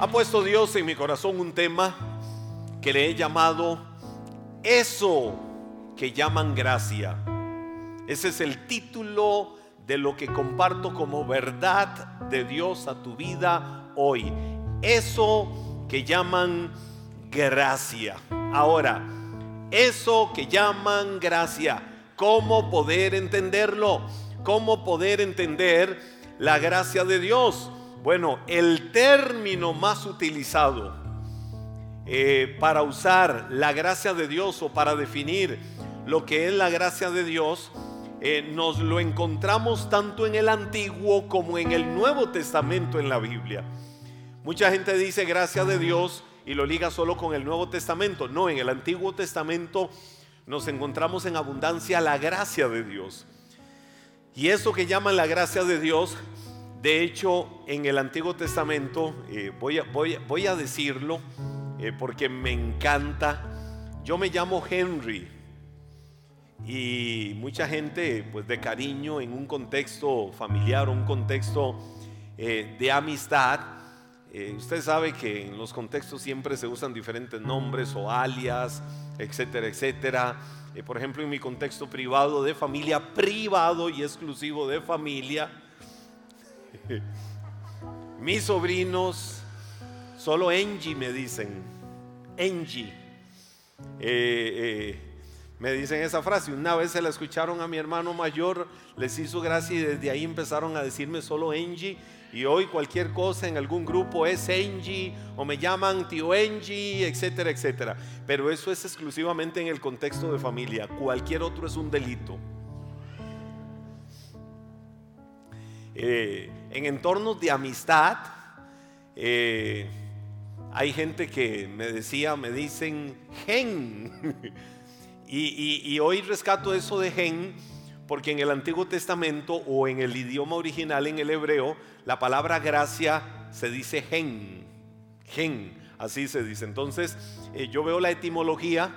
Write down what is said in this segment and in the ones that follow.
Ha puesto Dios en mi corazón un tema que le he llamado eso que llaman gracia. Ese es el título de lo que comparto como verdad de Dios a tu vida hoy. Eso que llaman gracia. Ahora, eso que llaman gracia, ¿cómo poder entenderlo? ¿Cómo poder entender la gracia de Dios? Bueno, el término más utilizado eh, para usar la gracia de Dios o para definir lo que es la gracia de Dios, eh, nos lo encontramos tanto en el Antiguo como en el Nuevo Testamento en la Biblia. Mucha gente dice gracia de Dios y lo liga solo con el Nuevo Testamento. No, en el Antiguo Testamento nos encontramos en abundancia la gracia de Dios. Y eso que llaman la gracia de Dios de hecho, en el Antiguo Testamento, eh, voy, a, decirlo eh, porque me encanta, yo me llamo Henry y mucha gente, pues de cariño, en un contexto familiar, un contexto eh, de amistad, usted sabe que en los contextos siempre se usan diferentes nombres o alias, etcétera, etcétera. por ejemplo, en mi contexto privado de familia, privado y exclusivo de familia, Mis sobrinos, solo Angie me dicen, Angie. Eh, eh, me dicen esa frase. Una vez se la escucharon a mi hermano mayor, les hizo gracia y desde ahí empezaron a decirme solo Angie. Y hoy cualquier cosa en algún grupo es Angie o me llaman tío Angie, etcétera, etcétera. Pero eso es exclusivamente en el contexto de familia. Cualquier otro es un delito. Eh, en entornos de amistad, eh, hay gente que me decía, me dicen gen. y, hoy rescato eso de gen porque en el Antiguo Testamento o en el idioma original, en el hebreo, la palabra gracia se dice gen. Gen, así se dice. Entonces, eh, yo veo la etimología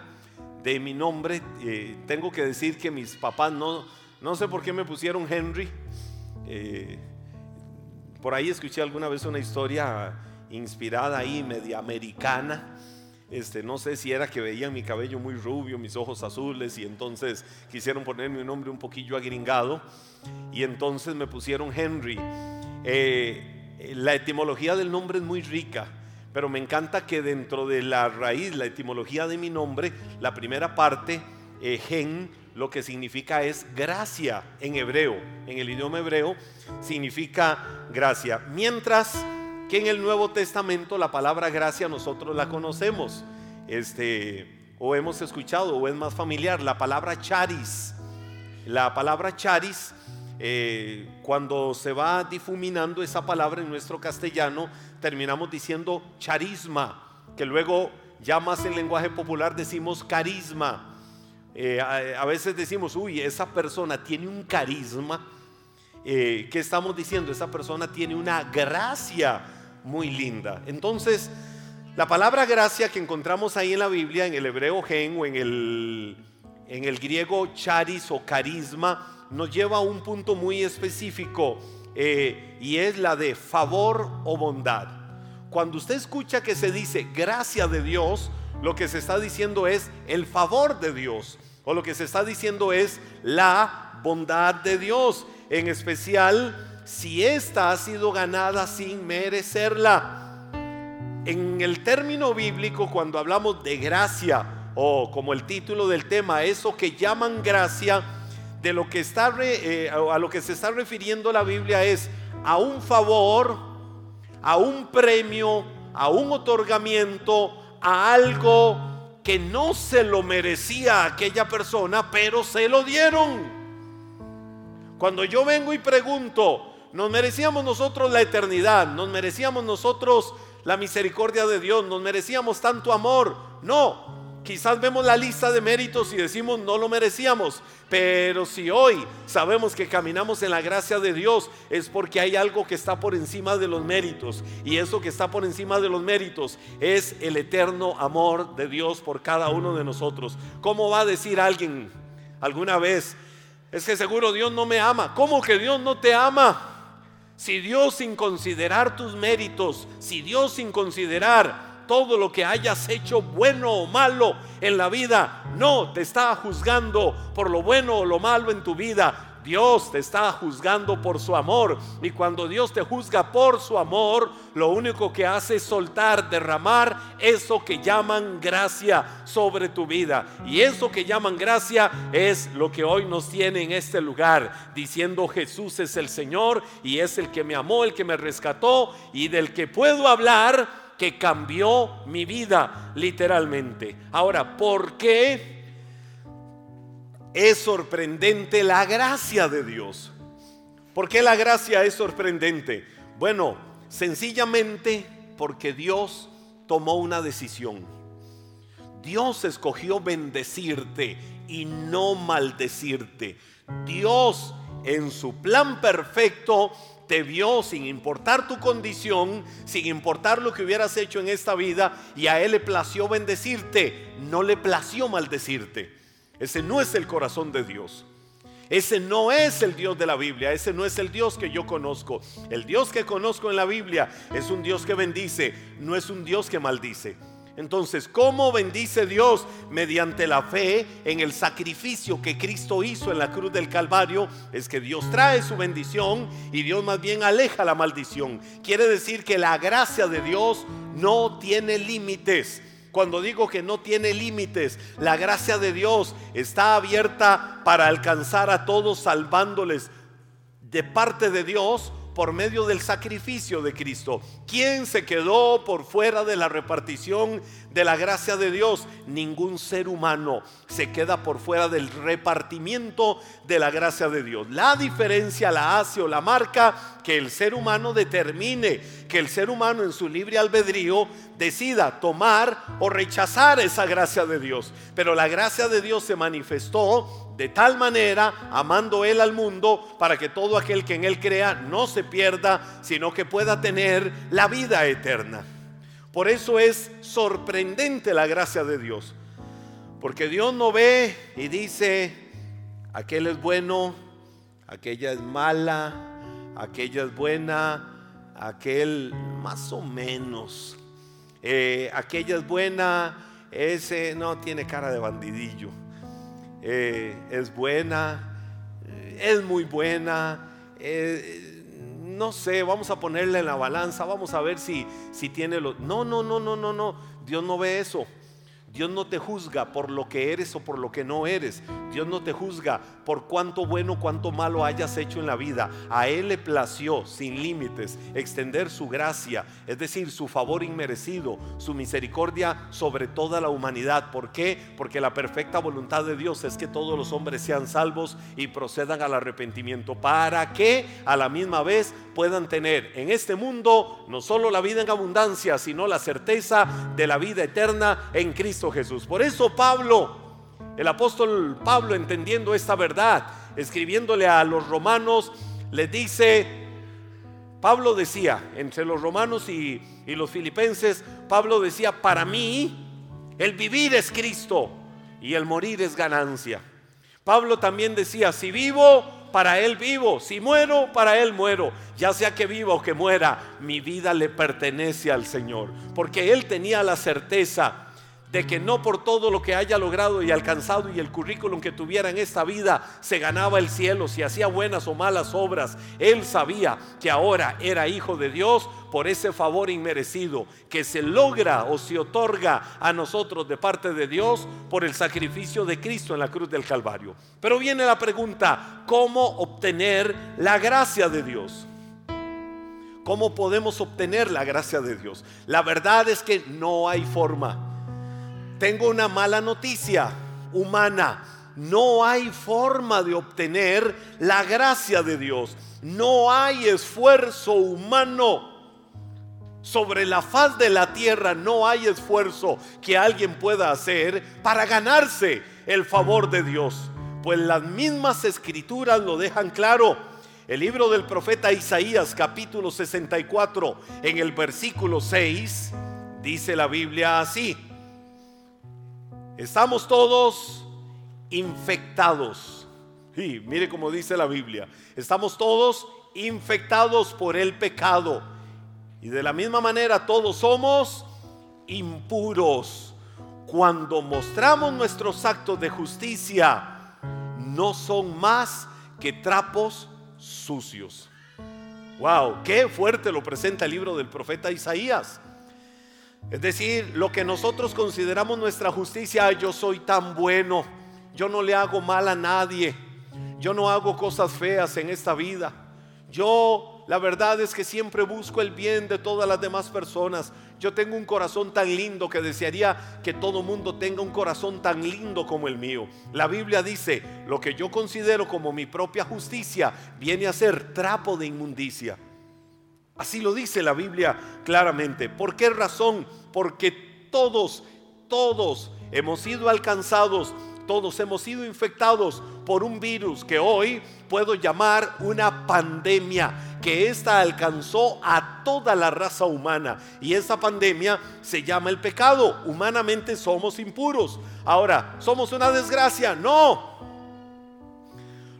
de mi nombre. tengo que decir que mis papás no, no sé por qué me pusieron Henry. Eh, por ahí escuché alguna vez una historia inspirada ahí, media americana. Este, no sé si era que veían mi cabello muy rubio, mis ojos azules, y entonces quisieron ponerme un nombre un poquillo agringado, y entonces me pusieron Henry. Eh, la etimología del nombre es muy rica, pero me encanta que dentro de la raíz, la etimología de mi nombre, la primera parte, eh, lo que significa es gracia en hebreo, en el idioma hebreo significa gracia. Mientras que en el Nuevo Testamento la palabra gracia nosotros la conocemos, este, o hemos escuchado, o es más familiar, la palabra charis. La palabra charis, eh, cuando se va difuminando esa palabra en nuestro castellano, terminamos diciendo charisma, que luego ya más en lenguaje popular decimos carisma. Eh, a, veces decimos, uy, esa persona tiene un carisma. Eh, ¿Qué estamos diciendo? Esa persona tiene una gracia muy linda. Entonces, la palabra gracia que encontramos ahí en la Biblia, en el hebreo gen o en el, en el griego charis o carisma, nos lleva a un punto muy específico eh, y es la de favor o bondad. Cuando usted escucha que se dice gracia de Dios, lo que se está diciendo es el favor de Dios. O lo que se está diciendo es la bondad de Dios. En especial si ésta ha sido ganada sin merecerla. En el término bíblico, cuando hablamos de gracia, o como el título del tema, eso que llaman gracia, de lo que está eh, a lo que se está refiriendo la Biblia es a un favor, a un premio, a un otorgamiento, a algo que no se lo merecía aquella persona, pero se lo dieron. Cuando yo vengo y pregunto, ¿nos merecíamos nosotros la eternidad? ¿Nos merecíamos nosotros la misericordia de Dios? ¿Nos merecíamos tanto amor? No, Quizás vemos la lista de méritos y decimos no lo merecíamos, pero si hoy sabemos que caminamos en la gracia de Dios es porque hay algo que está por encima de los méritos y eso que está por encima de los méritos es el eterno amor de Dios por cada uno de nosotros. ¿Cómo va a decir alguien alguna vez? Es que seguro Dios no me ama. ¿Cómo que Dios no te ama? si Dios sin considerar tus méritos, si Dios sin considerar todo lo que hayas hecho bueno o malo en la vida, no te está juzgando por lo bueno o lo malo en tu vida, Dios te está juzgando por su amor. Y cuando Dios te juzga por su amor, lo único que hace es soltar, derramar eso que llaman gracia sobre tu vida. Y eso que llaman gracia es lo que hoy nos tiene en este lugar, diciendo Jesús es el Señor y es el que me amó, el que me rescató y del que puedo hablar que cambió mi vida literalmente. Ahora, ¿por qué? es sorprendente la gracia de Dios. ¿Por qué la gracia es sorprendente? Bueno, sencillamente porque Dios tomó una decisión. Dios escogió bendecirte y no maldecirte. Dios en su plan perfecto te vio sin importar tu condición, sin importar lo que hubieras hecho en esta vida, y a Él le plació bendecirte, no le plació maldecirte. Ese no es el corazón de Dios. Ese no es el Dios de la Biblia, ese no es el Dios que yo conozco. El Dios que conozco en la Biblia es un Dios que bendice, no es un Dios que maldice. Entonces, ¿cómo bendice Dios? Mediante la fe en el sacrificio que Cristo hizo en la cruz del Calvario, es que Dios trae su bendición y Dios más bien aleja la maldición. Quiere decir que la gracia de Dios no tiene límites. Cuando digo que no tiene límites, la gracia de Dios está abierta para alcanzar a todos salvándoles de parte de Dios por medio del sacrificio de Cristo. ¿Quién se quedó por fuera de la repartición de la gracia de Dios? Ningún ser humano se queda por fuera del repartimiento de la gracia de Dios. La diferencia la hace o la marca que el ser humano determine, que el ser humano en su libre albedrío decida tomar o rechazar esa gracia de Dios. Pero la gracia de Dios se manifestó de tal manera, amando Él al mundo, para que todo aquel que en Él crea no se pierda, sino que pueda tener la vida eterna. Por eso es sorprendente la gracia de Dios. Porque Dios no ve y dice, aquel es bueno, aquella es mala, aquella es buena, aquel más o menos. Eh, aquella es buena, ese no tiene cara de bandidillo. Eh, es buena, eh, es muy buena. Eh, no sé, vamos a ponerle en la balanza, vamos a ver si, si tiene los... No, no, no, no, no, no. Dios no ve eso. Dios no te juzga por lo que eres o por lo que no eres. Dios no te juzga por cuánto bueno, cuánto malo hayas hecho en la vida. A Él le plació, sin límites, extender su gracia, es decir, su favor inmerecido, su misericordia sobre toda la humanidad. ¿Por qué? Porque la perfecta voluntad de Dios es que todos los hombres sean salvos y procedan al arrepentimiento. Para que a la misma vez puedan tener en este mundo no solo la vida en abundancia, sino la certeza de la vida eterna en Cristo Jesús. Por eso Pablo, el apóstol Pablo, entendiendo esta verdad, escribiéndole a los romanos, le dice, Pablo decía, entre los romanos y, y los filipenses, Pablo decía, para mí el vivir es Cristo y el morir es ganancia. Pablo también decía, si vivo, para Él vivo, si muero, para Él muero. Ya sea que viva o que muera, mi vida le pertenece al Señor. Porque Él tenía la certeza de que no por todo lo que haya logrado y alcanzado y el currículum que tuviera en esta vida se ganaba el cielo, si hacía buenas o malas obras. Él sabía que ahora era hijo de Dios por ese favor inmerecido que se logra o se otorga a nosotros de parte de Dios por el sacrificio de Cristo en la cruz del Calvario. Pero viene la pregunta, ¿cómo obtener la gracia de Dios? ¿Cómo podemos obtener la gracia de Dios? La verdad es que no hay forma tengo una mala noticia humana. No hay forma de obtener la gracia de Dios. No hay esfuerzo humano. Sobre la faz de la tierra no hay esfuerzo que alguien pueda hacer para ganarse el favor de Dios. Pues las mismas escrituras lo dejan claro. El libro del profeta Isaías capítulo 64 en el versículo 6 dice la Biblia así. Estamos todos infectados. Y mire como dice la Biblia, estamos todos infectados por el pecado. Y de la misma manera todos somos impuros. Cuando mostramos nuestros actos de justicia, no son más que trapos sucios. Wow, qué fuerte lo presenta el libro del profeta Isaías. Es decir, lo que nosotros consideramos nuestra justicia, yo soy tan bueno, yo no le hago mal a nadie, yo no hago cosas feas en esta vida. Yo, la verdad es que siempre busco el bien de todas las demás personas. Yo tengo un corazón tan lindo que desearía que todo mundo tenga un corazón tan lindo como el mío. La Biblia dice, lo que yo considero como mi propia justicia viene a ser trapo de inmundicia. Así lo dice la Biblia claramente. ¿Por qué razón? Porque todos, todos hemos sido alcanzados todos hemos sido infectados por un virus que hoy puedo llamar una pandemia, que esta alcanzó a toda la raza humana. Y esa pandemia se llama el pecado. Humanamente somos impuros. Ahora, ¿somos una desgracia? No.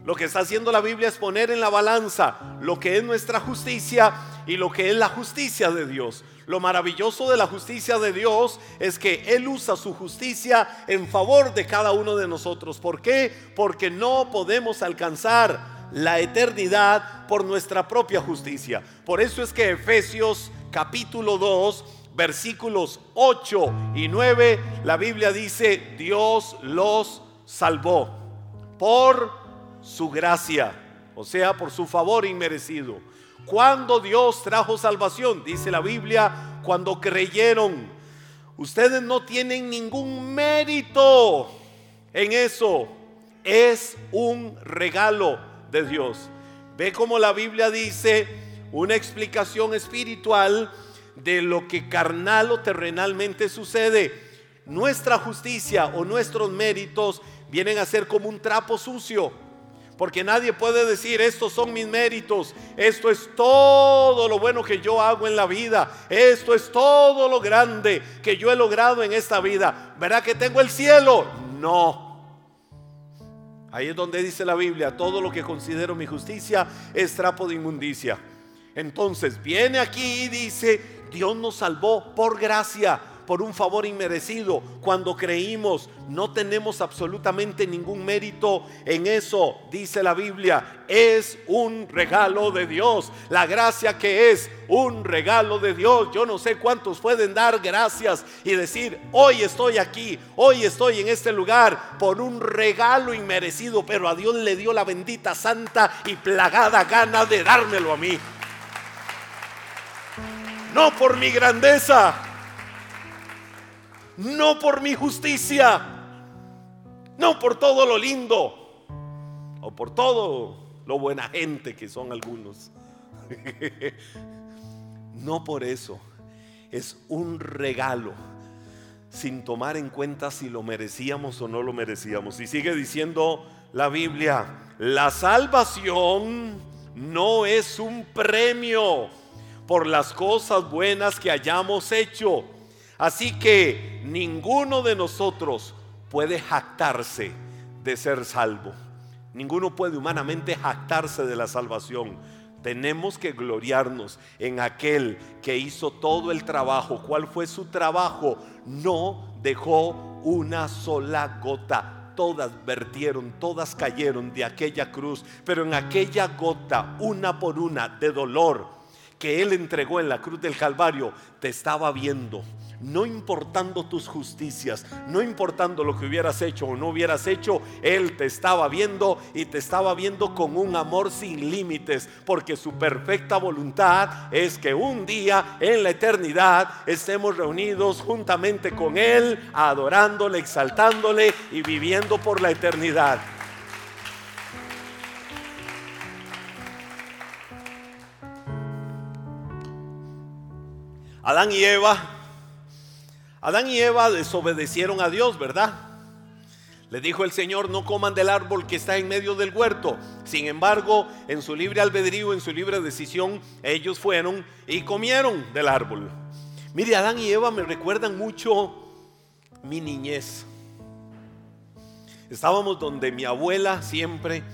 Lo que está haciendo la Biblia es poner en la balanza lo que es nuestra justicia y lo que es la justicia de Dios. Lo maravilloso de la justicia de Dios es que Él usa su justicia en favor de cada uno de nosotros. ¿Por qué? Porque no podemos alcanzar la eternidad por nuestra propia justicia. Por eso es que Efesios capítulo 2, versículos 8 y 9, la Biblia dice, Dios los salvó por su gracia, o sea, por su favor inmerecido cuando Dios trajo salvación, dice la Biblia, cuando creyeron. Ustedes no tienen ningún mérito en eso. Es un regalo de Dios. Ve como la Biblia dice una explicación espiritual de lo que carnal o terrenalmente sucede. Nuestra justicia o nuestros méritos vienen a ser como un trapo sucio porque nadie puede decir, estos son mis méritos, esto es todo lo bueno que yo hago en la vida, esto es todo lo grande que yo he logrado en esta vida. ¿Verdad que tengo el cielo? No. Ahí es donde dice la Biblia, todo lo que considero mi justicia es trapo de inmundicia. Entonces viene aquí y dice, Dios nos salvó por gracia por un favor inmerecido. Cuando creímos, no tenemos absolutamente ningún mérito en eso, dice la Biblia. Es un regalo de Dios. La gracia que es un regalo de Dios. Yo no sé cuántos pueden dar gracias y decir, hoy estoy aquí, hoy estoy en este lugar por un regalo inmerecido, pero a Dios le dio la bendita, santa y plagada gana de dármelo a mí. No por mi grandeza, no por mi justicia, no por todo lo lindo o por todo lo buena gente que son algunos. No por eso, es un regalo sin tomar en cuenta si lo merecíamos o no lo merecíamos. Y sigue diciendo la Biblia, la salvación no es un premio por las cosas buenas que hayamos hecho Así que ninguno de nosotros puede jactarse de ser salvo. Ninguno puede humanamente jactarse de la salvación. Tenemos que gloriarnos en aquel que hizo todo el trabajo. ¿Cuál fue su trabajo? No dejó una sola gota. Todas vertieron, todas cayeron de aquella cruz, pero en aquella gota, una por una, de dolor que Él entregó en la cruz del Calvario, te estaba viendo no importando tus justicias, no importando lo que hubieras hecho o no hubieras hecho, Él te estaba viendo y te estaba viendo con un amor sin límites, porque su perfecta voluntad es que un día en la eternidad estemos reunidos juntamente con Él, adorándole, exaltándole y viviendo por la eternidad. Adán y Eva Adán y Eva desobedecieron a Dios, ¿verdad? Le dijo el Señor, no coman del árbol que está en medio del huerto. Sin embargo, en su libre albedrío, en su libre decisión, ellos fueron y comieron del árbol. Mire, Adán y Eva me recuerdan mucho mi niñez. Estábamos donde mi abuela siempre,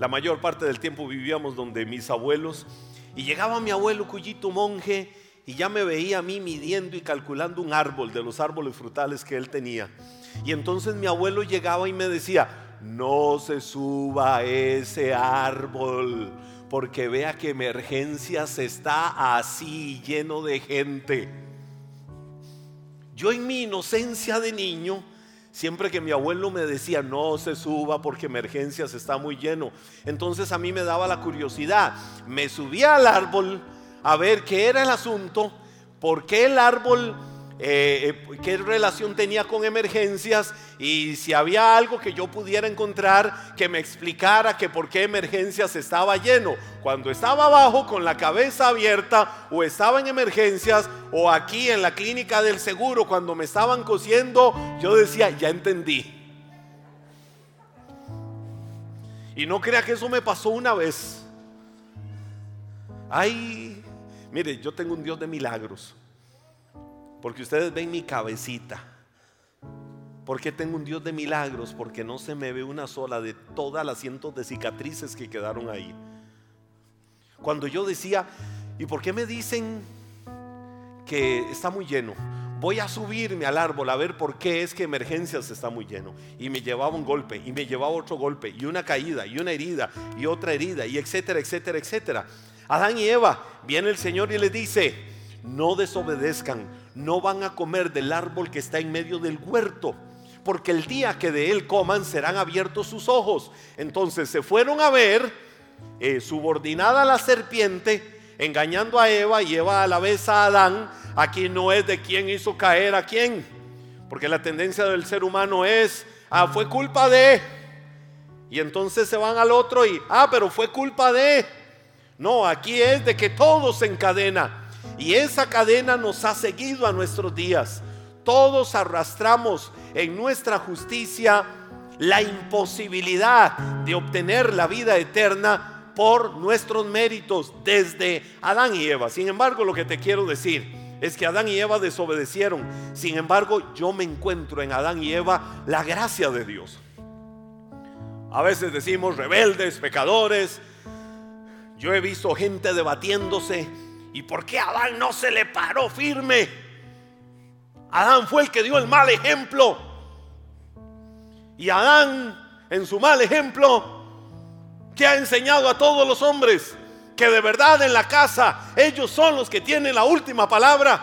la mayor parte del tiempo vivíamos donde mis abuelos. Y llegaba mi abuelo Cuyito Monje y ya me veía a mí midiendo y calculando un árbol de los árboles frutales que él tenía. Y entonces mi abuelo llegaba y me decía, no se suba a ese árbol, porque vea que emergencias está así lleno de gente. Yo en mi inocencia de niño, siempre que mi abuelo me decía, no se suba porque emergencias está muy lleno, entonces a mí me daba la curiosidad, me subía al árbol a ver qué era el asunto, por qué el árbol eh, eh, qué relación tenía con emergencias y si había algo que yo pudiera encontrar que me explicara que por qué emergencias estaba lleno. Cuando estaba abajo con la cabeza abierta o estaba en emergencias o aquí en la clínica del seguro cuando me estaban cosiendo, yo decía, ya entendí. Y no crea que eso me pasó una vez. Ay, mire, yo tengo un Dios de milagros. Porque ustedes ven mi cabecita. Porque tengo un Dios de milagros? Porque no se me ve una sola de todas las cientos de cicatrices que quedaron ahí. Cuando yo decía, ¿y por qué me dicen que está muy lleno? Voy a subirme al árbol a ver por qué es que emergencias está muy lleno. Y me llevaba un golpe, y me llevaba otro golpe, y una caída, y una herida, y otra herida, y etcétera, etcétera, etcétera. Adán y Eva, viene el Señor y le dice, no desobedezcan, no van a comer del árbol que está en medio del huerto, porque el día que de él coman serán abiertos sus ojos. Entonces se fueron a ver, eh, subordinada a la serpiente, engañando a Eva y Eva a la vez a Adán. Aquí no es de quién hizo caer a quién, porque la tendencia del ser humano es, ah, fue culpa de... Y entonces se van al otro y, ah, pero fue culpa de... No, aquí es de que todo se encadena. Y esa cadena nos ha seguido a nuestros días. Todos arrastramos en nuestra justicia la imposibilidad de obtener la vida eterna por nuestros méritos desde Adán y Eva. Sin embargo, lo que te quiero decir es que Adán y Eva desobedecieron. Sin embargo, yo me encuentro en Adán y Eva la gracia de Dios. A veces decimos rebeldes, pecadores. Yo he visto gente debatiéndose ¿Y por qué Adán no se le paró firme? Adán fue el que dio el mal ejemplo. Y Adán, en su mal ejemplo, que ha enseñado a todos los hombres que de verdad en la casa ellos son los que tienen la última palabra.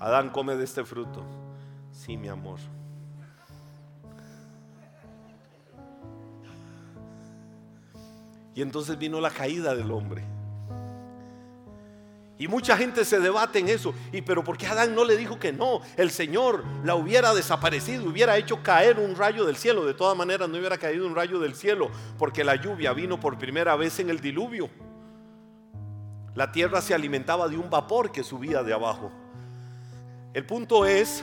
Adán come de este fruto. Sí, mi amor. Y entonces vino la caída del hombre. Y mucha gente se debate en eso. ¿Y pero por qué Adán no le dijo que no? El Señor la hubiera desaparecido, hubiera hecho caer un rayo del cielo. De todas maneras no hubiera caído un rayo del cielo porque la lluvia vino por primera vez en el diluvio. La tierra se alimentaba de un vapor que subía de abajo. El punto es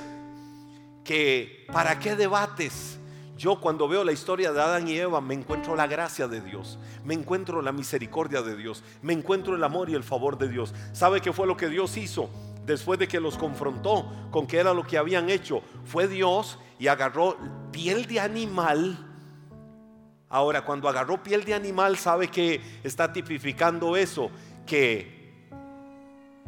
que ¿para qué debates? Yo cuando veo la historia de Adán y Eva me encuentro la gracia de Dios, me encuentro la misericordia de Dios, me encuentro el amor y el favor de Dios. ¿Sabe qué fue lo que Dios hizo? Después de que los confrontó con qué era lo que habían hecho, fue Dios y agarró piel de animal. Ahora, cuando agarró piel de animal, ¿sabe que está tipificando eso? Que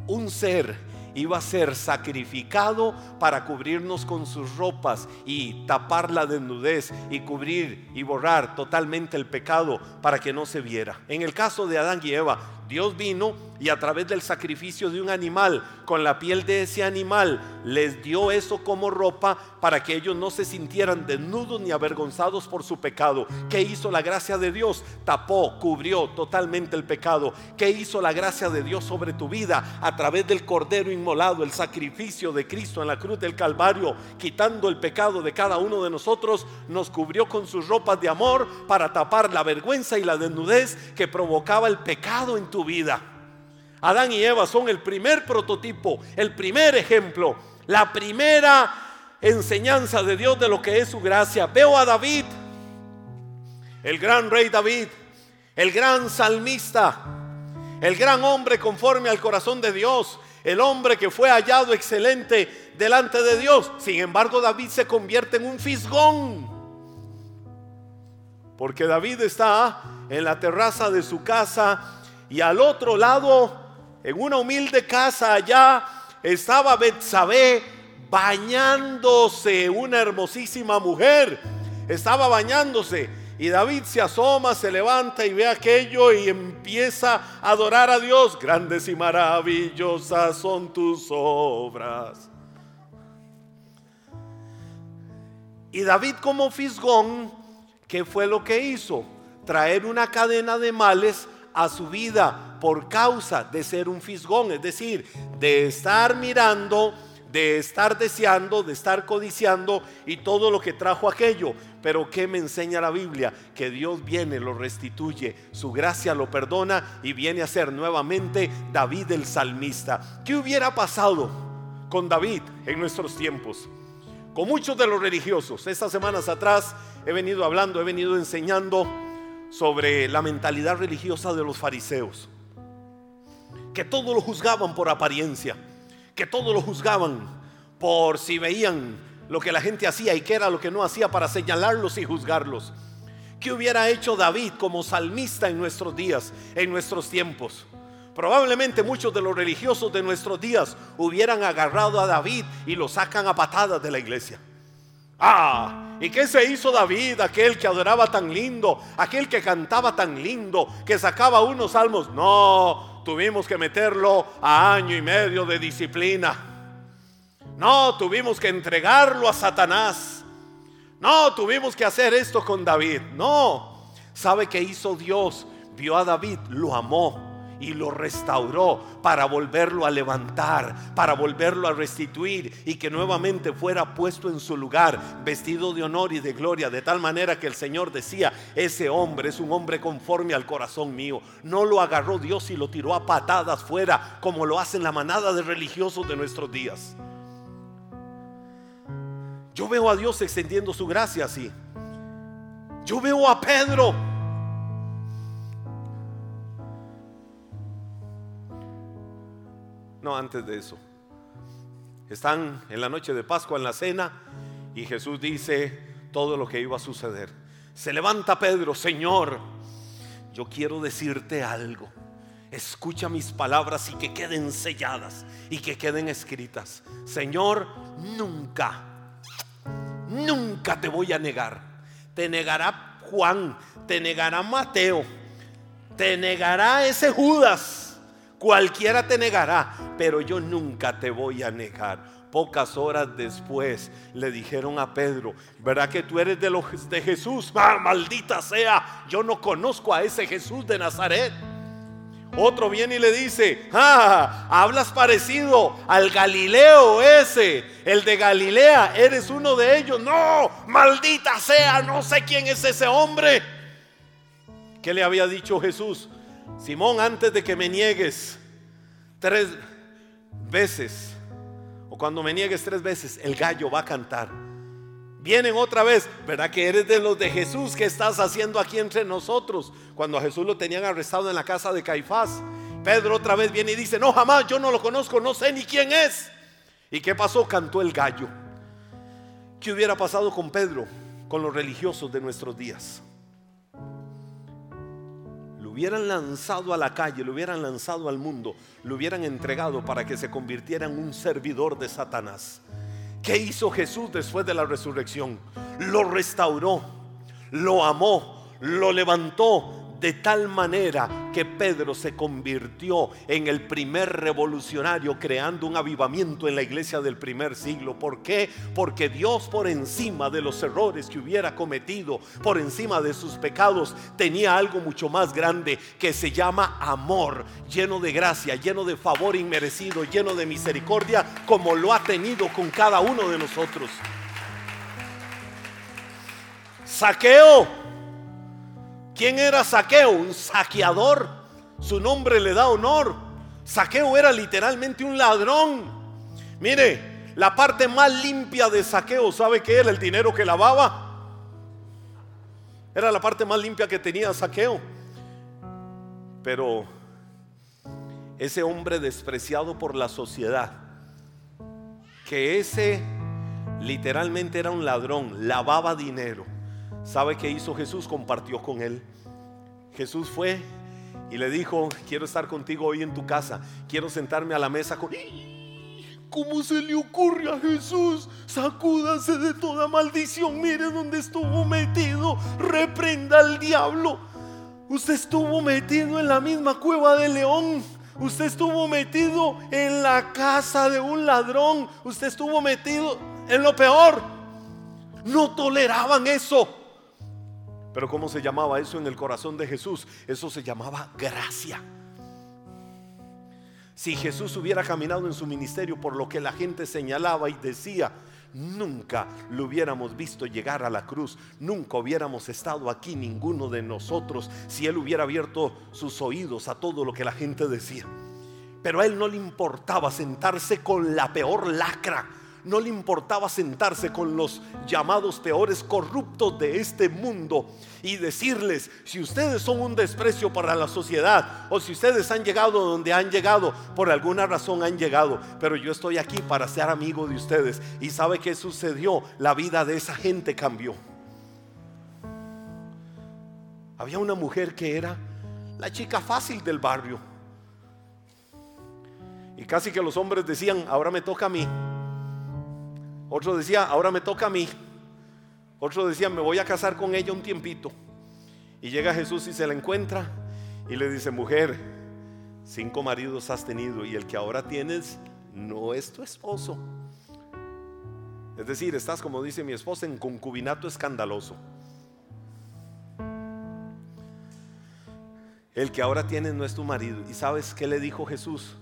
un ser iba a ser sacrificado para cubrirnos con sus ropas y tapar la desnudez y cubrir y borrar totalmente el pecado para que no se viera. En el caso de Adán y Eva, Dios vino y a través del sacrificio de un animal, con la piel de ese animal, les dio eso como ropa para que ellos no se sintieran desnudos ni avergonzados por su pecado. ¿Qué hizo la gracia de Dios? Tapó, cubrió totalmente el pecado. ¿Qué hizo la gracia de Dios sobre tu vida? A través del cordero inmolado, el sacrificio de Cristo en la cruz del Calvario, quitando el pecado de cada uno de nosotros, nos cubrió con sus ropas de amor para tapar la vergüenza y la desnudez que provocaba el pecado en vida. Adán y Eva son el primer prototipo, el primer ejemplo, la primera enseñanza de Dios de lo que es su gracia. Veo a David, el gran rey David, el gran salmista, el gran hombre conforme al corazón de Dios, el hombre que fue hallado excelente delante de Dios. Sin embargo, David se convierte en un fisgón porque David está en la terraza de su casa y al otro lado, en una humilde casa allá, estaba Betsabé bañándose, una hermosísima mujer. Estaba bañándose y David se asoma, se levanta y ve aquello y empieza a adorar a Dios. Grandes y maravillosas son tus obras. Y David como fisgón, ¿qué fue lo que hizo? Traer una cadena de males a su vida por causa de ser un fisgón, es decir, de estar mirando, de estar deseando, de estar codiciando y todo lo que trajo aquello. Pero ¿qué me enseña la Biblia? Que Dios viene, lo restituye, su gracia lo perdona y viene a ser nuevamente David el salmista. ¿Qué hubiera pasado con David en nuestros tiempos? con muchos de los religiosos. Estas semanas atrás he venido hablando, he venido enseñando sobre la mentalidad religiosa de los fariseos. Que todo lo juzgaban por apariencia, que todo lo juzgaban por si veían lo que la gente hacía y qué era lo que no hacía para señalarlos y juzgarlos. ¿Qué hubiera hecho David como salmista en nuestros días, en nuestros tiempos? Probablemente muchos de los religiosos de nuestros días hubieran agarrado a David y lo sacan a patadas de la iglesia. Ah, ¿y qué se hizo David, aquel que adoraba tan lindo, aquel que cantaba tan lindo, que sacaba unos salmos? No, tuvimos que meterlo a año y medio de disciplina. No, tuvimos que entregarlo a Satanás. No, tuvimos que hacer esto con David. No, ¿sabe qué hizo Dios? Vio a David, lo amó y lo restauró para volverlo a levantar, para volverlo a restituir y que nuevamente fuera puesto en su lugar, vestido de honor y de gloria, de tal manera que el Señor decía, ese hombre es un hombre conforme al corazón mío. No lo agarró Dios y lo tiró a patadas fuera, como lo hacen la manada de religiosos de nuestros días. Yo veo a Dios extendiendo su gracia así. Yo veo a Pedro No, antes de eso. Están en la noche de Pascua en la cena y Jesús dice todo lo que iba a suceder. Se levanta Pedro, Señor, yo quiero decirte algo. Escucha mis palabras y que queden selladas y que queden escritas. Señor, nunca, nunca te voy a negar. Te negará Juan, te negará Mateo, te negará ese Judas Cualquiera te negará, pero yo nunca te voy a negar. Pocas horas después le dijeron a Pedro, ¿verdad que tú eres de los de Jesús? Ah, maldita sea, yo no conozco a ese Jesús de Nazaret. Otro viene y le dice, ah, hablas parecido al Galileo ese, el de Galilea, eres uno de ellos. No, maldita sea, no sé quién es ese hombre. ¿Qué le había dicho Jesús? Simón, antes de que me niegues tres veces, o cuando me niegues tres veces, el gallo va a cantar. Vienen otra vez, ¿verdad que eres de los de Jesús? que estás haciendo aquí entre nosotros? Cuando a Jesús lo tenían arrestado en la casa de Caifás. Pedro otra vez viene y dice, no, jamás, yo no lo conozco, no sé ni quién es. ¿Y qué pasó? Cantó el gallo. ¿Qué hubiera pasado con Pedro, con los religiosos de nuestros días? Hubieran lanzado a la calle, lo hubieran lanzado al mundo, lo hubieran entregado para que se convirtiera en un servidor de Satanás. ¿Qué hizo Jesús después de la resurrección? Lo restauró, lo amó, lo levantó, de tal manera que Pedro se convirtió en el primer revolucionario creando un avivamiento en la iglesia del primer siglo. ¿Por qué? Porque Dios por encima de los errores que hubiera cometido, por encima de sus pecados, tenía algo mucho más grande que se llama amor, lleno de gracia, lleno de favor inmerecido, lleno de misericordia, como lo ha tenido con cada uno de nosotros. Saqueo ¿Quién era Saqueo? Un saqueador. Su nombre le da honor. Saqueo era literalmente un ladrón. Mire, la parte más limpia de Saqueo, ¿sabe qué era? El dinero que lavaba. Era la parte más limpia que tenía Saqueo. Pero ese hombre despreciado por la sociedad, que ese literalmente era un ladrón, lavaba dinero ¿Sabe qué hizo Jesús? Compartió con él. Jesús fue y le dijo, quiero estar contigo hoy en tu casa, quiero sentarme a la mesa con... ¿Cómo se le ocurre a Jesús? Sacúdase de toda maldición, mire dónde estuvo metido, reprenda al diablo. Usted estuvo metido en la misma cueva de león. Usted estuvo metido en la casa de un ladrón. Usted estuvo metido en lo peor. No toleraban eso. Pero ¿cómo se llamaba eso en el corazón de Jesús? Eso se llamaba gracia. Si Jesús hubiera caminado en su ministerio por lo que la gente señalaba y decía, nunca lo hubiéramos visto llegar a la cruz, nunca hubiéramos estado aquí ninguno de nosotros si Él hubiera abierto sus oídos a todo lo que la gente decía. Pero a Él no le importaba sentarse con la peor lacra no le importaba sentarse con los llamados peores corruptos de este mundo y decirles, si ustedes son un desprecio para la sociedad o si ustedes han llegado donde han llegado, por alguna razón han llegado, pero yo estoy aquí para ser amigo de ustedes. ¿Y sabe qué sucedió? La vida de esa gente cambió. Había una mujer que era la chica fácil del barrio. Y casi que los hombres decían, ahora me toca a mí. Otro decía, ahora me toca a mí. Otro decía, me voy a casar con ella un tiempito. Y llega Jesús y se la encuentra y le dice, mujer, cinco maridos has tenido y el que ahora tienes no es tu esposo. Es decir, estás como dice mi esposa en concubinato escandaloso. El que ahora tienes no es tu marido. ¿Y sabes qué le dijo Jesús?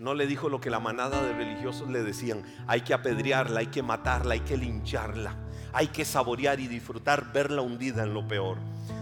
No le dijo lo que la manada de religiosos le decían. Hay que apedrearla, hay que matarla, hay que lincharla. Hay que saborear y disfrutar verla hundida en lo peor.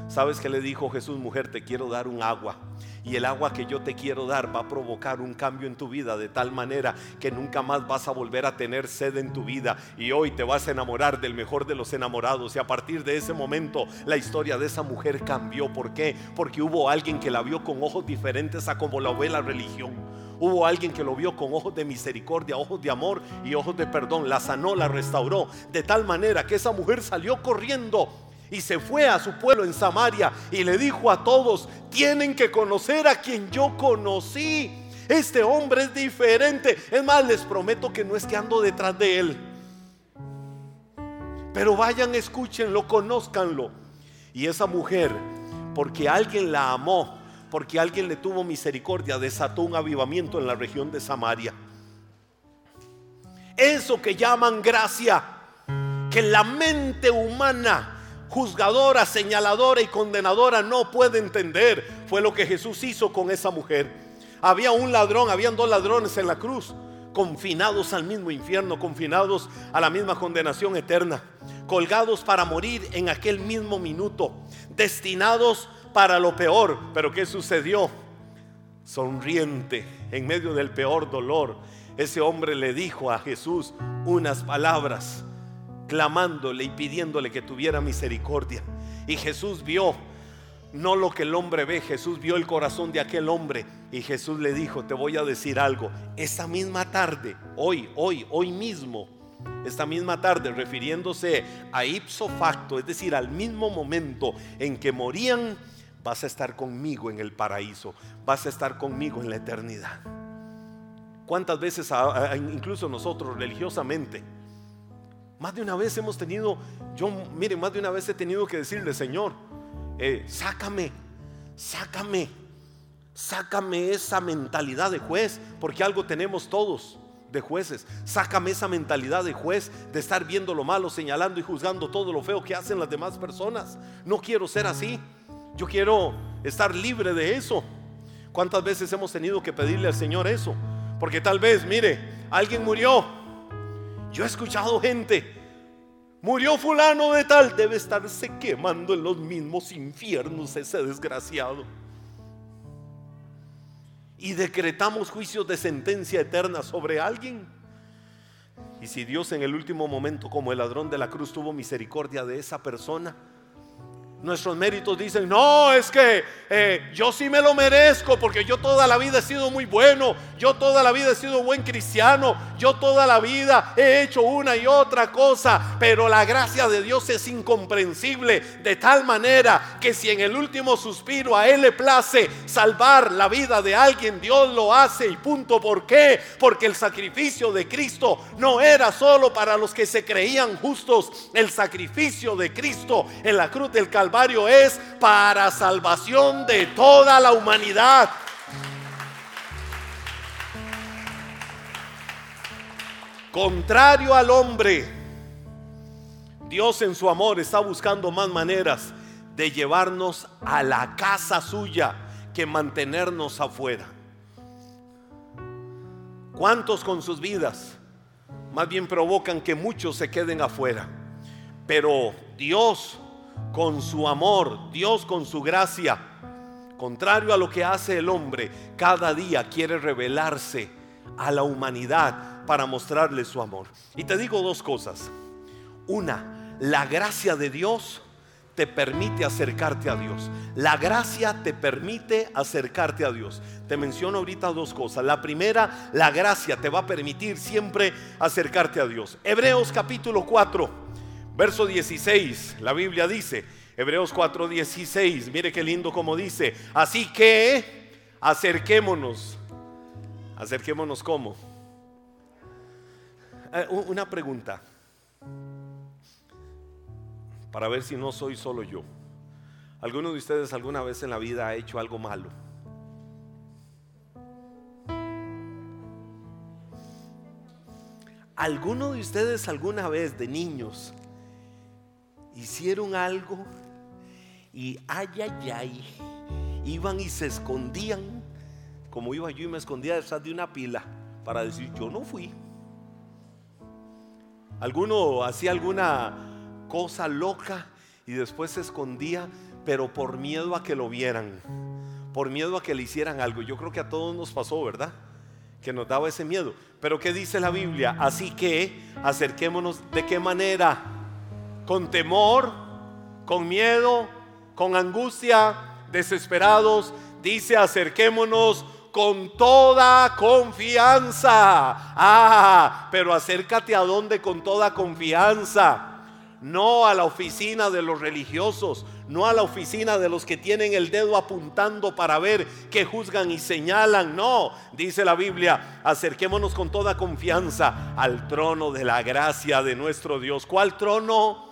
¿Sabes qué le dijo Jesús, mujer? Te quiero dar un agua. Y el agua que yo te quiero dar va a provocar un cambio en tu vida de tal manera que nunca más vas a volver a tener sed en tu vida. Y hoy te vas a enamorar del mejor de los enamorados. Y a partir de ese momento la historia de esa mujer cambió. ¿Por qué? Porque hubo alguien que la vio con ojos diferentes a como la ve la religión Hubo alguien que lo vio con ojos de misericordia, ojos de amor y ojos de perdón. La sanó, la restauró. De tal manera que esa mujer salió corriendo y se fue a su pueblo en Samaria y le dijo a todos, tienen que conocer a quien yo conocí. Este hombre es diferente. Es más, les prometo que no es que ando detrás de él. Pero vayan, escúchenlo, conózcanlo. Y esa mujer, porque alguien la amó, porque alguien le tuvo misericordia, desató un avivamiento en la región de Samaria. Eso que llaman gracia, que la mente humana, juzgadora, señaladora y condenadora no puede entender, fue lo que Jesús hizo con esa mujer. Había un ladrón, habían dos ladrones en la cruz, confinados al mismo infierno, confinados a la misma condenación eterna, colgados para morir en aquel mismo minuto, destinados para lo peor. Pero ¿qué sucedió? Sonriente, en medio del peor dolor, ese hombre le dijo a Jesús unas palabras, clamándole y pidiéndole que tuviera misericordia. Y Jesús vio no lo que el hombre ve, Jesús vio el corazón de aquel hombre y Jesús le dijo, te voy a decir algo, esa misma tarde, hoy, hoy, hoy mismo, esta misma tarde, refiriéndose a ipso facto, es decir, al mismo momento en que morían, vas a estar conmigo en el paraíso, vas a estar conmigo en la eternidad. ¿Cuántas veces, incluso nosotros religiosamente, más de una vez hemos tenido, yo, miren, más de una vez he tenido que decirle, Señor, eh, sácame, sácame, sácame esa mentalidad de juez, porque algo tenemos todos de jueces. Sácame esa mentalidad de juez, de estar viendo lo malo, señalando y juzgando todo lo feo que hacen las demás personas. No quiero ser así. Yo quiero estar libre de eso. ¿Cuántas veces hemos tenido que pedirle al Señor eso? Porque tal vez, mire, alguien murió. Yo he escuchado gente, murió fulano de tal, debe estarse quemando en los mismos infiernos ese desgraciado. Y decretamos juicios de sentencia eterna sobre alguien. Y si Dios en el último momento, como el ladrón de la cruz, tuvo misericordia de esa persona, Nuestros méritos dicen, no, es que eh, yo sí me lo merezco porque yo toda la vida he sido muy bueno, yo toda la vida he sido buen cristiano, yo toda la vida he hecho una y otra cosa, pero la gracia de Dios es incomprensible de tal manera que si en el último suspiro a Él le place salvar la vida de alguien, Dios lo hace y punto. ¿Por qué? Porque el sacrificio de Cristo no era solo para los que se creían justos, el sacrificio de Cristo en la cruz del Calvario es para salvación de toda la humanidad. Contrario al hombre, Dios en su amor está buscando más maneras de llevarnos a la casa suya que mantenernos afuera. ¿Cuántos con sus vidas más bien provocan que muchos se queden afuera? Pero Dios con su amor, Dios con su gracia, contrario a lo que hace el hombre, cada día quiere revelarse a la humanidad para mostrarle su amor. Y te digo dos cosas. Una, la gracia de Dios te permite acercarte a Dios. La gracia te permite acercarte a Dios. Te menciono ahorita dos cosas. La primera, la gracia te va a permitir siempre acercarte a Dios. Hebreos capítulo 4 Verso 16, la Biblia dice, Hebreos 4:16, mire qué lindo como dice, así que acerquémonos, acerquémonos como. Eh, una pregunta, para ver si no soy solo yo. ¿Alguno de ustedes alguna vez en la vida ha hecho algo malo? ¿Alguno de ustedes alguna vez de niños hicieron algo y ay, ay, ay, iban y se escondían, como iba yo y me escondía detrás de una pila para decir, yo no fui. Alguno hacía alguna cosa loca y después se escondía, pero por miedo a que lo vieran, por miedo a que le hicieran algo. Yo creo que a todos nos pasó, ¿verdad? Que nos daba ese miedo. Pero ¿qué dice la Biblia? Así que acerquémonos de qué manera con temor, con miedo, con angustia, desesperados, dice acerquémonos con toda confianza. Ah, pero acércate a donde con toda confianza. No a la oficina de los religiosos, no a la oficina de los que tienen el dedo apuntando para ver que juzgan y señalan. No, dice la Biblia, acerquémonos con toda confianza al trono de la gracia de nuestro Dios. ¿Cuál trono?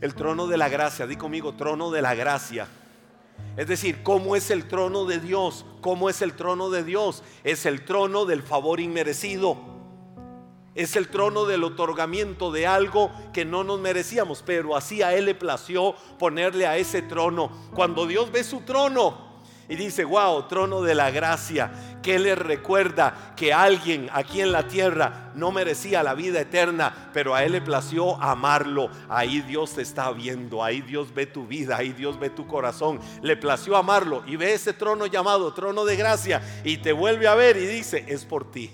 El trono de la gracia, di conmigo, trono de la gracia. Es decir, ¿cómo es el trono de Dios? ¿Cómo es el trono de Dios? Es el trono del favor inmerecido. Es el trono del otorgamiento de algo que no nos merecíamos, pero así a Él le plació ponerle a ese trono. Cuando Dios ve su trono, y dice, wow, trono de la gracia, que le recuerda que alguien aquí en la tierra no merecía la vida eterna, pero a él le plació amarlo. Ahí Dios te está viendo, ahí Dios ve tu vida, ahí Dios ve tu corazón. Le plació amarlo y ve ese trono llamado trono de gracia y te vuelve a ver y dice, es por ti,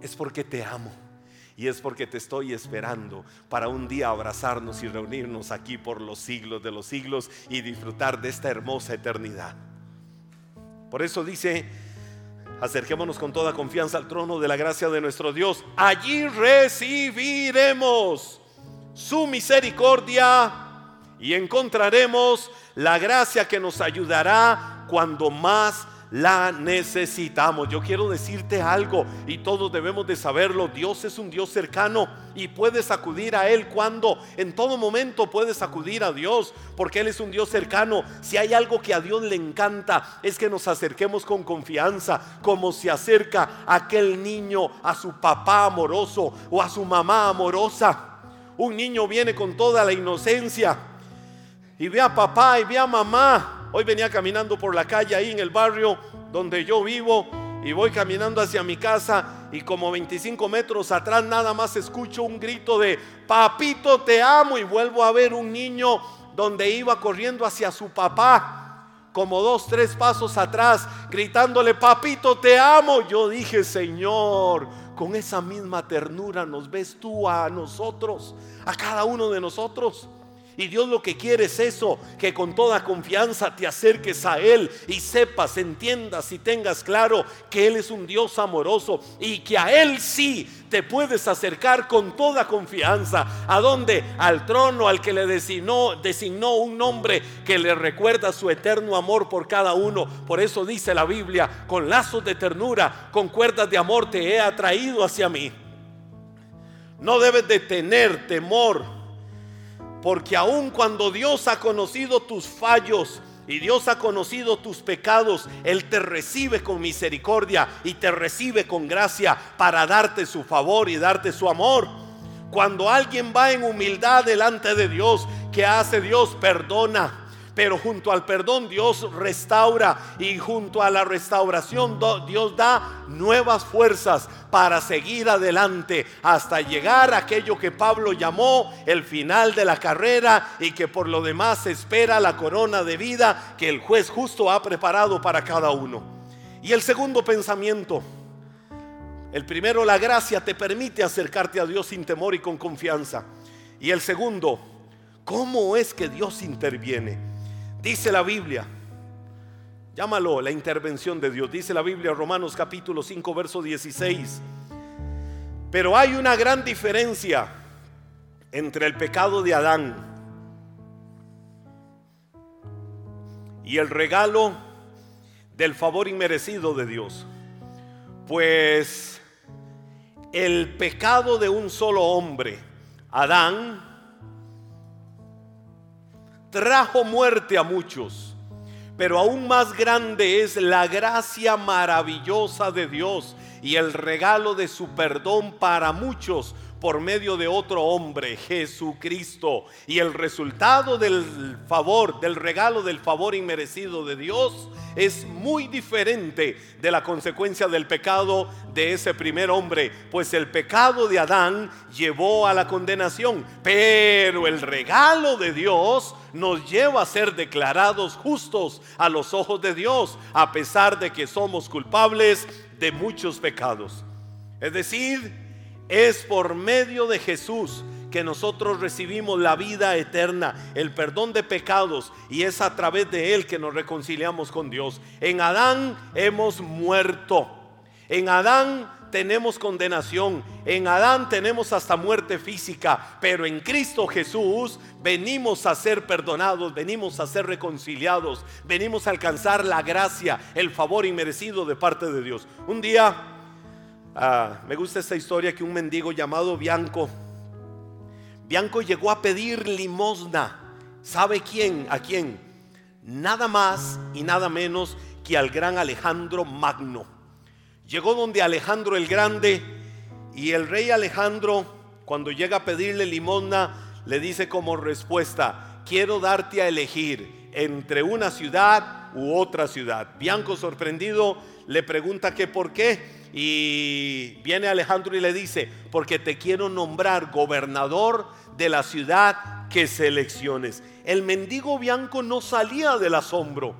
es porque te amo. Y es porque te estoy esperando para un día abrazarnos y reunirnos aquí por los siglos de los siglos y disfrutar de esta hermosa eternidad. Por eso dice, acerquémonos con toda confianza al trono de la gracia de nuestro Dios. Allí recibiremos su misericordia y encontraremos la gracia que nos ayudará cuando más la necesitamos. Yo quiero decirte algo y todos debemos de saberlo. Dios es un Dios cercano y puedes acudir a Él cuando en todo momento puedes acudir a Dios porque Él es un Dios cercano. Si hay algo que a Dios le encanta es que nos acerquemos con confianza, como se acerca aquel niño a su papá amoroso o a su mamá amorosa. Un niño viene con toda la inocencia y ve a papá y ve a mamá Hoy venía caminando por la calle ahí en el barrio donde yo vivo y voy caminando hacia mi casa y como 25 metros atrás nada más escucho un grito de papito te amo y vuelvo a ver un niño donde iba corriendo hacia su papá como dos, tres pasos atrás gritándole papito te amo. Yo dije Señor, con esa misma ternura nos ves tú a nosotros, a cada uno de nosotros. Y Dios lo que quiere es eso, que con toda confianza te acerques a Él y sepas, entiendas y tengas claro que Él es un Dios amoroso y que a Él sí te puedes acercar con toda confianza. ¿A dónde? Al trono al que le designó, designó un nombre que le recuerda su eterno amor por cada uno. Por eso dice la Biblia, con lazos de ternura, con cuerdas de amor te he atraído hacia mí. No debes de tener temor porque aun cuando Dios ha conocido tus fallos y Dios ha conocido tus pecados, Él te recibe con misericordia y te recibe con gracia para darte su favor y darte su amor. Cuando alguien va en humildad delante de Dios, ¿qué hace Dios? Perdona pero junto al perdón Dios restaura y junto a la restauración Dios da nuevas fuerzas para seguir adelante hasta llegar a aquello que Pablo llamó el final de la carrera y que por lo demás espera la corona de vida que el juez justo ha preparado para cada uno. Y el segundo pensamiento, el primero, la gracia te permite acercarte a Dios sin temor y con confianza. Y el segundo, ¿cómo es que Dios interviene? Dice la Biblia, llámalo la intervención de Dios, dice la Biblia Romanos capítulo 5 verso 16. Pero hay una gran diferencia entre el pecado de Adán y el regalo del favor inmerecido de Dios. Pues el pecado de un solo hombre, Adán, trajo muerte a muchos, pero aún más grande es la gracia maravillosa de Dios y el regalo de su perdón para muchos por medio de otro hombre, Jesucristo. Y el resultado del favor, del regalo del favor inmerecido de Dios es muy diferente de la consecuencia del pecado de ese primer hombre, pues el pecado de Adán llevó a la condenación, pero el regalo de Dios nos lleva a ser declarados justos a los ojos de Dios, a pesar de que somos culpables de muchos pecados. Es decir, es por medio de Jesús que nosotros recibimos la vida eterna, el perdón de pecados, y es a través de Él que nos reconciliamos con Dios. En Adán hemos muerto. En Adán tenemos condenación. En Adán tenemos hasta muerte física. Pero en Cristo Jesús venimos a ser perdonados, venimos a ser reconciliados, venimos a alcanzar la gracia, el favor inmerecido de parte de Dios. Un día Ah, me gusta esta historia que un mendigo llamado Bianco, Bianco llegó a pedir limosna. ¿Sabe quién? ¿A quién? Nada más y nada menos que al gran Alejandro Magno. Llegó donde Alejandro el Grande y el rey Alejandro, cuando llega a pedirle limosna, le dice como respuesta, quiero darte a elegir entre una ciudad u otra ciudad. Bianco sorprendido le pregunta que por qué y viene Alejandro y le dice, porque te quiero nombrar gobernador de la ciudad que selecciones. El mendigo Bianco no salía del asombro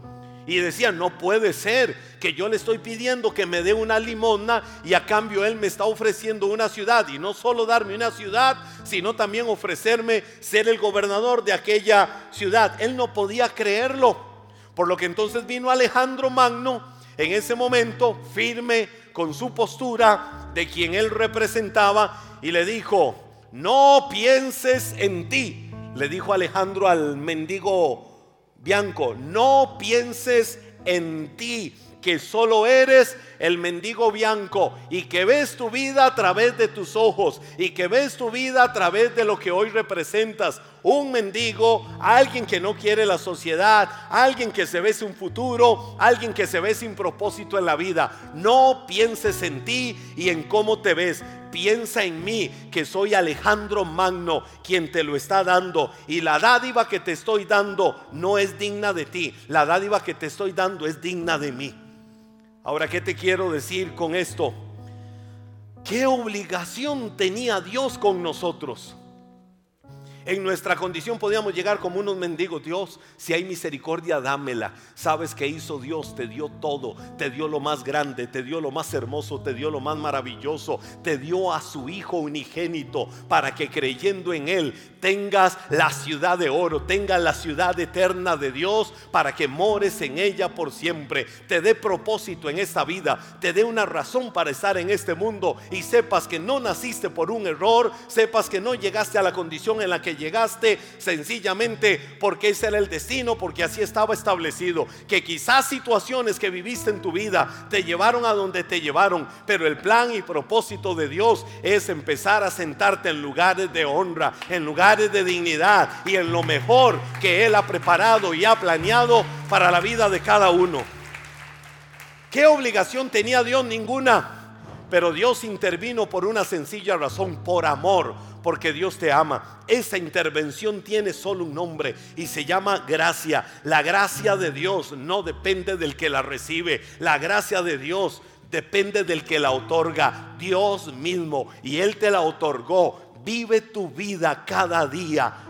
y decía, no puede ser que yo le estoy pidiendo que me dé una limosna y a cambio él me está ofreciendo una ciudad y no solo darme una ciudad, sino también ofrecerme ser el gobernador de aquella ciudad. Él no podía creerlo, por lo que entonces vino Alejandro Magno en ese momento firme con su postura de quien él representaba y le dijo, no pienses en ti, le dijo Alejandro al mendigo Bianco, no pienses en ti, que solo eres el mendigo bianco y que ves tu vida a través de tus ojos y que ves tu vida a través de lo que hoy representas. Un mendigo, alguien que no quiere la sociedad, alguien que se ve sin futuro, alguien que se ve sin propósito en la vida. No pienses en ti y en cómo te ves. Piensa en mí, que soy Alejandro Magno, quien te lo está dando. Y la dádiva que te estoy dando no es digna de ti. La dádiva que te estoy dando es digna de mí. Ahora, ¿qué te quiero decir con esto? ¿Qué obligación tenía Dios con nosotros? En nuestra condición podíamos llegar como unos mendigos. Dios, si hay misericordia, dámela. ¿Sabes qué hizo Dios? Te dio todo. Te dio lo más grande, te dio lo más hermoso, te dio lo más maravilloso. Te dio a su Hijo unigénito para que creyendo en Él tengas la ciudad de oro, tengas la ciudad eterna de Dios para que mores en ella por siempre. Te dé propósito en esta vida, te dé una razón para estar en este mundo y sepas que no naciste por un error, sepas que no llegaste a la condición en la que llegaste sencillamente porque ese era el destino, porque así estaba establecido. Que quizás situaciones que viviste en tu vida te llevaron a donde te llevaron, pero el plan y propósito de Dios es empezar a sentarte en lugares de honra, en lugares de dignidad y en lo mejor que Él ha preparado y ha planeado para la vida de cada uno. ¿Qué obligación tenía Dios? Ninguna. Pero Dios intervino por una sencilla razón, por amor, porque Dios te ama. Esa intervención tiene solo un nombre y se llama gracia. La gracia de Dios no depende del que la recibe. La gracia de Dios depende del que la otorga. Dios mismo. Y Él te la otorgó. Vive tu vida cada día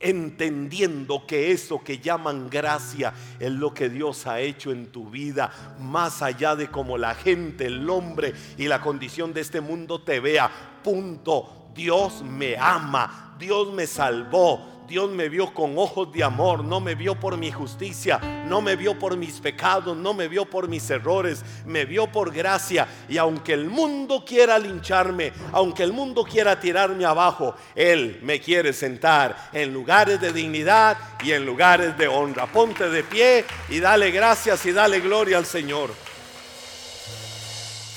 entendiendo que eso que llaman gracia es lo que Dios ha hecho en tu vida, más allá de como la gente, el hombre y la condición de este mundo te vea. Punto. Dios me ama, Dios me salvó, Dios me vio con ojos de amor, no me vio por mi justicia, no me vio por mis pecados, no me vio por mis errores, me vio por gracia. Y aunque el mundo quiera lincharme, aunque el mundo quiera tirarme abajo, Él me quiere sentar en lugares de dignidad y en lugares de honra. Ponte de pie y dale gracias y dale gloria al Señor.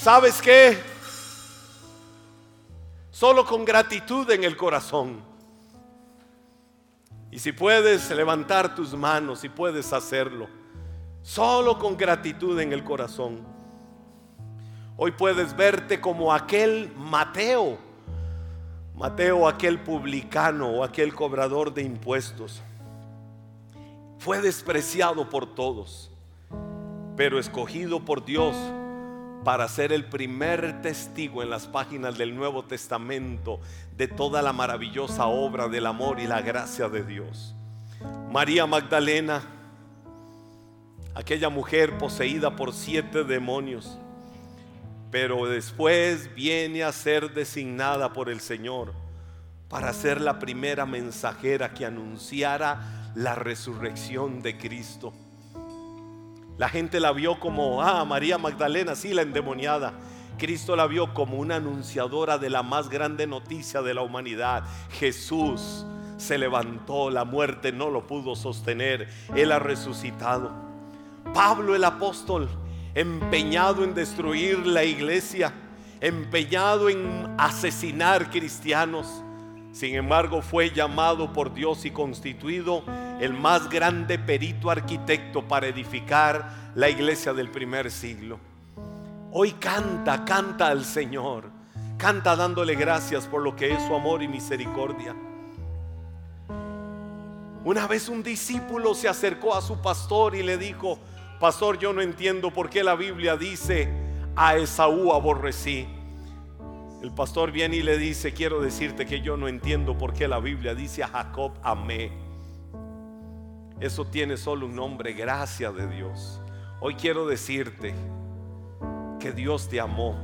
¿Sabes qué? Solo con gratitud en el corazón y si puedes levantar tus manos, si puedes hacerlo, solo con gratitud en el corazón. Hoy puedes verte como aquel Mateo, Mateo aquel publicano o aquel cobrador de impuestos. Fue despreciado por todos, pero escogido por Dios para ser el primer testigo en las páginas del Nuevo Testamento de toda la maravillosa obra del amor y la gracia de Dios. María Magdalena, aquella mujer poseída por siete demonios, pero después viene a ser designada por el Señor para ser la primera mensajera que anunciara la resurrección de Cristo. La gente la vio como, ah, María Magdalena, sí, la endemoniada. Cristo la vio como una anunciadora de la más grande noticia de la humanidad. Jesús se levantó, la muerte no lo pudo sostener, Él ha resucitado. Pablo el apóstol, empeñado en destruir la iglesia, empeñado en asesinar cristianos, sin embargo fue llamado por Dios y constituido el más grande perito arquitecto para edificar la iglesia del primer siglo. Hoy canta, canta al Señor, canta dándole gracias por lo que es su amor y misericordia. Una vez un discípulo se acercó a su pastor y le dijo, pastor, yo no entiendo por qué la Biblia dice, a Esaú aborrecí. El pastor viene y le dice, quiero decirte que yo no entiendo por qué la Biblia dice a Jacob amé. Eso tiene solo un nombre, gracia de Dios. Hoy quiero decirte que Dios te amó.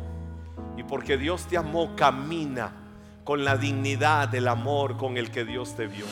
Y porque Dios te amó, camina con la dignidad del amor con el que Dios te vio.